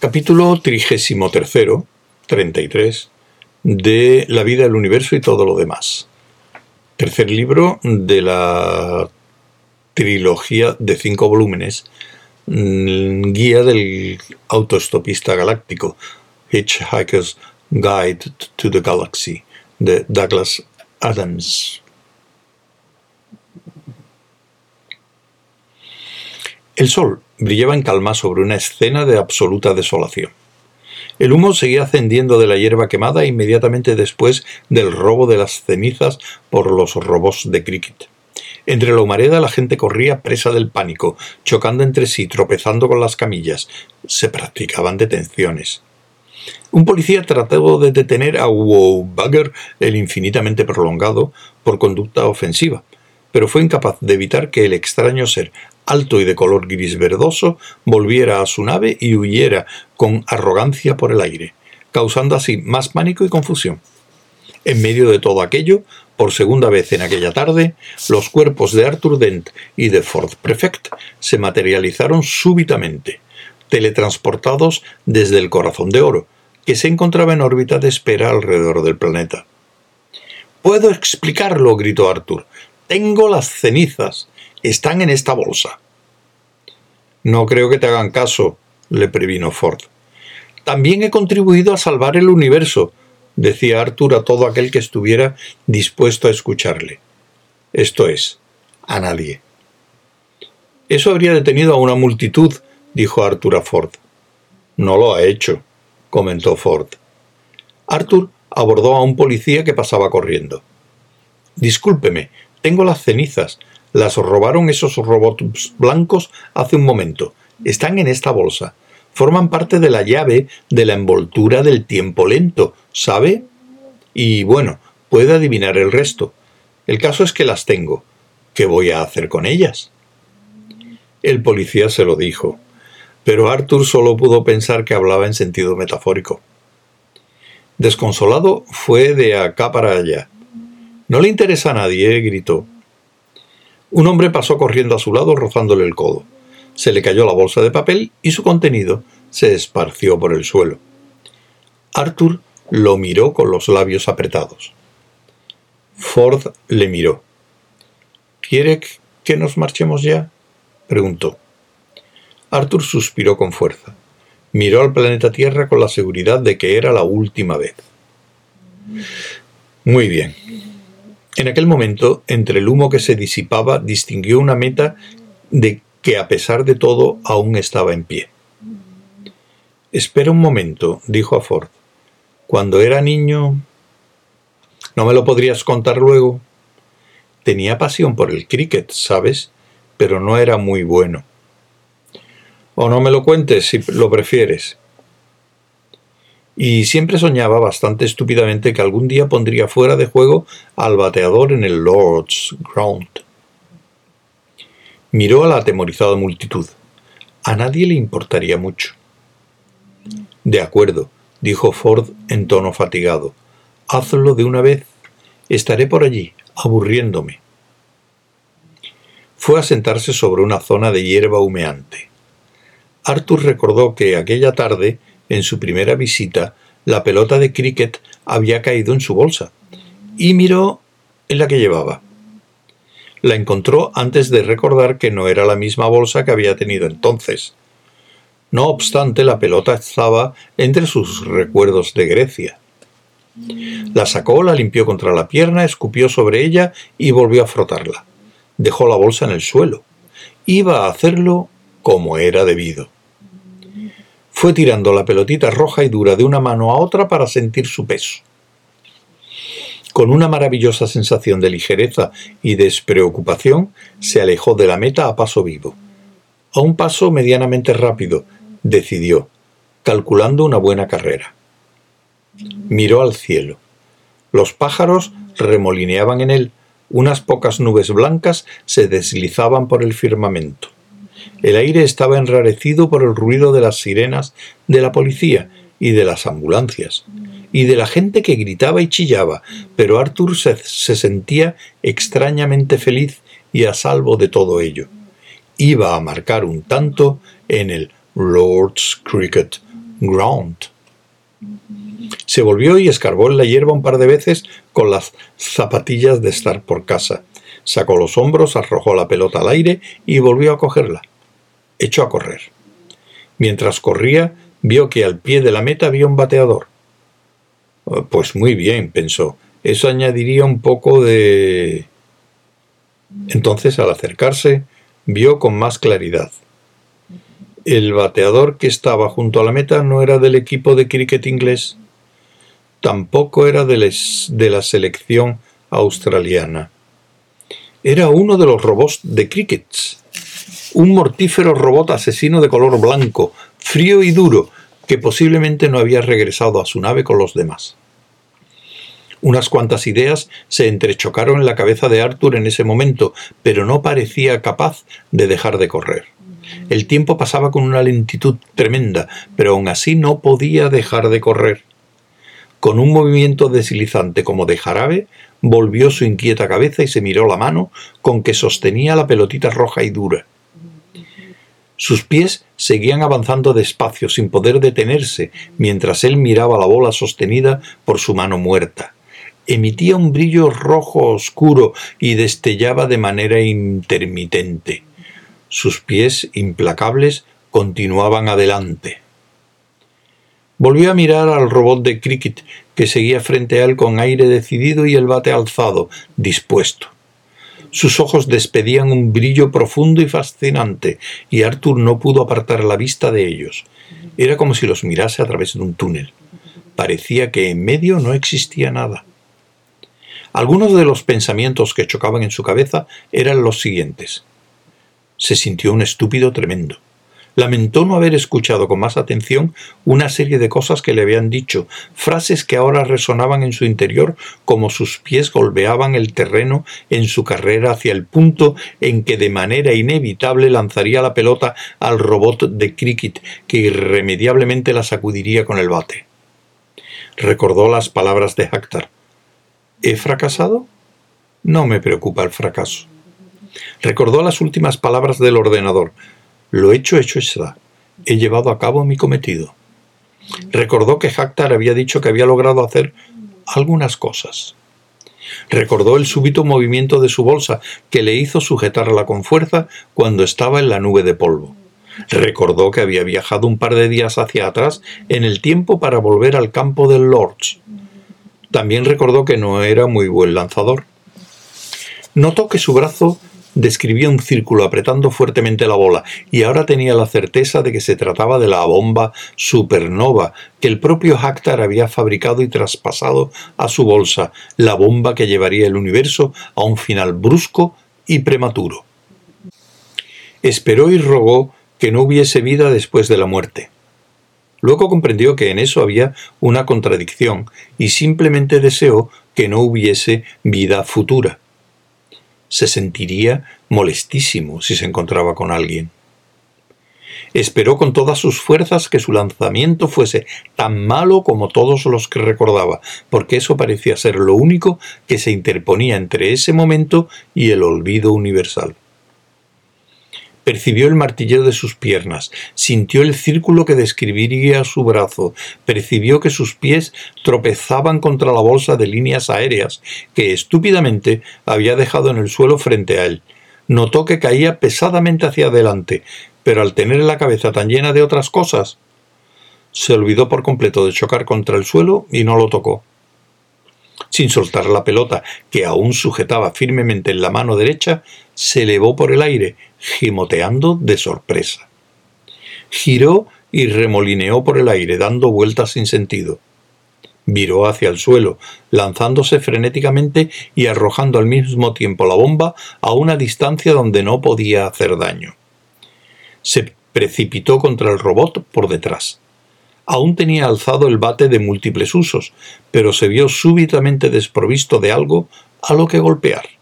Capítulo 33, 33 de La vida, el universo y todo lo demás. Tercer libro de la trilogía de cinco volúmenes, mm, Guía del autoestopista galáctico, Hitchhiker's Guide to the Galaxy, de Douglas Adams. El sol brillaba en calma sobre una escena de absoluta desolación. El humo seguía ascendiendo de la hierba quemada inmediatamente después del robo de las cenizas por los robots de cricket. Entre la humareda la gente corría presa del pánico, chocando entre sí, tropezando con las camillas. Se practicaban detenciones. Un policía trató de detener a Wowbugger, el infinitamente prolongado, por conducta ofensiva, pero fue incapaz de evitar que el extraño ser, alto y de color gris verdoso, volviera a su nave y huyera con arrogancia por el aire, causando así más pánico y confusión. En medio de todo aquello, por segunda vez en aquella tarde, los cuerpos de Arthur Dent y de Ford Prefect se materializaron súbitamente, teletransportados desde el corazón de oro, que se encontraba en órbita de espera alrededor del planeta. Puedo explicarlo, gritó Arthur. Tengo las cenizas. Están en esta bolsa. No creo que te hagan caso, le previno Ford. También he contribuido a salvar el universo, decía Arthur a todo aquel que estuviera dispuesto a escucharle. Esto es, a nadie. Eso habría detenido a una multitud, dijo Arthur a Ford. No lo ha hecho, comentó Ford. Arthur abordó a un policía que pasaba corriendo. Discúlpeme, tengo las cenizas. Las robaron esos robots blancos hace un momento. Están en esta bolsa. Forman parte de la llave de la envoltura del tiempo lento, ¿sabe? Y bueno, puede adivinar el resto. El caso es que las tengo. ¿Qué voy a hacer con ellas? El policía se lo dijo pero Arthur solo pudo pensar que hablaba en sentido metafórico. Desconsolado, fue de acá para allá. No le interesa a nadie, gritó. Un hombre pasó corriendo a su lado rozándole el codo. Se le cayó la bolsa de papel y su contenido se esparció por el suelo. Arthur lo miró con los labios apretados. Ford le miró. ¿Quiere que nos marchemos ya? preguntó. Arthur suspiró con fuerza. Miró al planeta Tierra con la seguridad de que era la última vez. Muy bien. En aquel momento, entre el humo que se disipaba, distinguió una meta de que a pesar de todo aún estaba en pie. Espera un momento, dijo a Ford. Cuando era niño... ¿No me lo podrías contar luego? Tenía pasión por el cricket, ¿sabes? Pero no era muy bueno. O no me lo cuentes si lo prefieres. Y siempre soñaba bastante estúpidamente que algún día pondría fuera de juego al bateador en el Lord's Ground. Miró a la atemorizada multitud. A nadie le importaría mucho. De acuerdo, dijo Ford en tono fatigado. Hazlo de una vez. Estaré por allí, aburriéndome. Fue a sentarse sobre una zona de hierba humeante. Arthur recordó que aquella tarde, en su primera visita, la pelota de cricket había caído en su bolsa, y miró en la que llevaba. La encontró antes de recordar que no era la misma bolsa que había tenido entonces. No obstante, la pelota estaba entre sus recuerdos de Grecia. La sacó, la limpió contra la pierna, escupió sobre ella y volvió a frotarla. Dejó la bolsa en el suelo. Iba a hacerlo como era debido. Fue tirando la pelotita roja y dura de una mano a otra para sentir su peso. Con una maravillosa sensación de ligereza y despreocupación, se alejó de la meta a paso vivo. A un paso medianamente rápido, decidió, calculando una buena carrera. Miró al cielo. Los pájaros remolineaban en él, unas pocas nubes blancas se deslizaban por el firmamento. El aire estaba enrarecido por el ruido de las sirenas de la policía y de las ambulancias, y de la gente que gritaba y chillaba, pero Arthur se, sentía extrañamente feliz y a salvo de todo ello. Iba a marcar un tanto en el Lord's Cricket ground. Se volvió y escarbó en la hierba un par de veces con las zapatillas de estar por casa. Sacó los hombros, arrojó la pelota al aire y volvió a cogerla. Echó a correr. Mientras corría, vio que al pie de la meta había un bateador. Oh, pues muy bien, pensó. Eso añadiría un poco de... Entonces, al acercarse, vio con más claridad. El bateador que estaba junto a la meta no era del equipo de cricket inglés, tampoco era de, la selección australiana. Era uno de los robots de cricket, un mortífero robot asesino de color blanco, frío y duro, que posiblemente no había regresado a su nave con los demás. Unas cuantas ideas se entrechocaron en la cabeza de Arthur en ese momento, pero no parecía capaz de dejar de correr. El tiempo pasaba con una lentitud tremenda, pero aún así no podía dejar de correr. Con un movimiento deslizante como de jarabe, volvió su inquieta cabeza y se miró la mano con que sostenía la pelotita roja y dura. Sus pies seguían avanzando despacio, sin poder detenerse, mientras él miraba la bola sostenida por su mano muerta. Emitía un brillo rojo oscuro y destellaba de manera intermitente. Sus pies implacables continuaban adelante. Volvió a mirar al robot de cricket que seguía frente a él con aire decidido y el bate alzado, dispuesto. Sus ojos despedían un brillo profundo y fascinante, y Arthur no pudo apartar la vista de ellos. Era como si los mirase a través de un túnel. Parecía que en medio no existía nada. Algunos de los pensamientos que chocaban en su cabeza eran los siguientes. Se sintió un estúpido tremendo. Lamentó no haber escuchado con más atención una serie de cosas que le habían dicho, frases que ahora resonaban en su interior como sus pies golpeaban el terreno en su carrera hacia el punto en que de manera inevitable lanzaría la pelota al robot de cricket que irremediablemente la sacudiría con el bate. Recordó las palabras de Hector. ¿He fracasado? No me preocupa el fracaso. Recordó las últimas palabras del ordenador. Lo hecho, hecho está. He llevado a cabo mi cometido. Recordó que Hactar había dicho que había logrado hacer algunas cosas. Recordó el súbito movimiento de su bolsa que le hizo sujetarla con fuerza cuando estaba en la nube de polvo. Recordó que había viajado un par de días hacia atrás en el tiempo para volver al campo del Lords. También recordó que no era muy buen lanzador. Notó que su brazo describía un círculo apretando fuertemente la bola y ahora tenía la certeza de que se trataba de la bomba supernova que el propio Hactar había fabricado y traspasado a su bolsa, la bomba que llevaría el universo a un final brusco y prematuro. Esperó y rogó que no hubiese vida después de la muerte. Luego comprendió que en eso había una contradicción y simplemente deseó que no hubiese vida futura se sentiría molestísimo si se encontraba con alguien. Esperó con todas sus fuerzas que su lanzamiento fuese tan malo como todos los que recordaba, porque eso parecía ser lo único que se interponía entre ese momento y el olvido universal. Percibió el martilleo de sus piernas, sintió el círculo que describiría su brazo, percibió que sus pies tropezaban contra la bolsa de líneas aéreas que estúpidamente había dejado en el suelo frente a él. Notó que caía pesadamente hacia adelante, pero al tener la cabeza tan llena de otras cosas, se olvidó por completo de chocar contra el suelo y no lo tocó sin soltar la pelota, que aún sujetaba firmemente en la mano derecha, se elevó por el aire, gimoteando de sorpresa. Giró y remolineó por el aire, dando vueltas sin sentido. Viró hacia el suelo, lanzándose frenéticamente y arrojando al mismo tiempo la bomba a una distancia donde no podía hacer daño. Se precipitó contra el robot por detrás. Aún tenía alzado el bate de múltiples usos, pero se vio súbitamente desprovisto de algo a lo que golpear.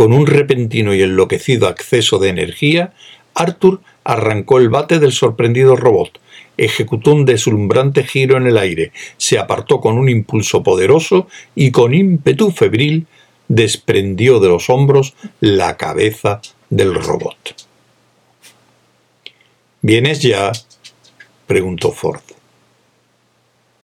Con un repentino y enloquecido acceso de energía, Arthur arrancó el bate del sorprendido robot, ejecutó un deslumbrante giro en el aire, se apartó con un impulso poderoso y con ímpetu febril desprendió de los hombros la cabeza del robot. ¿Vienes ya? preguntó Ford.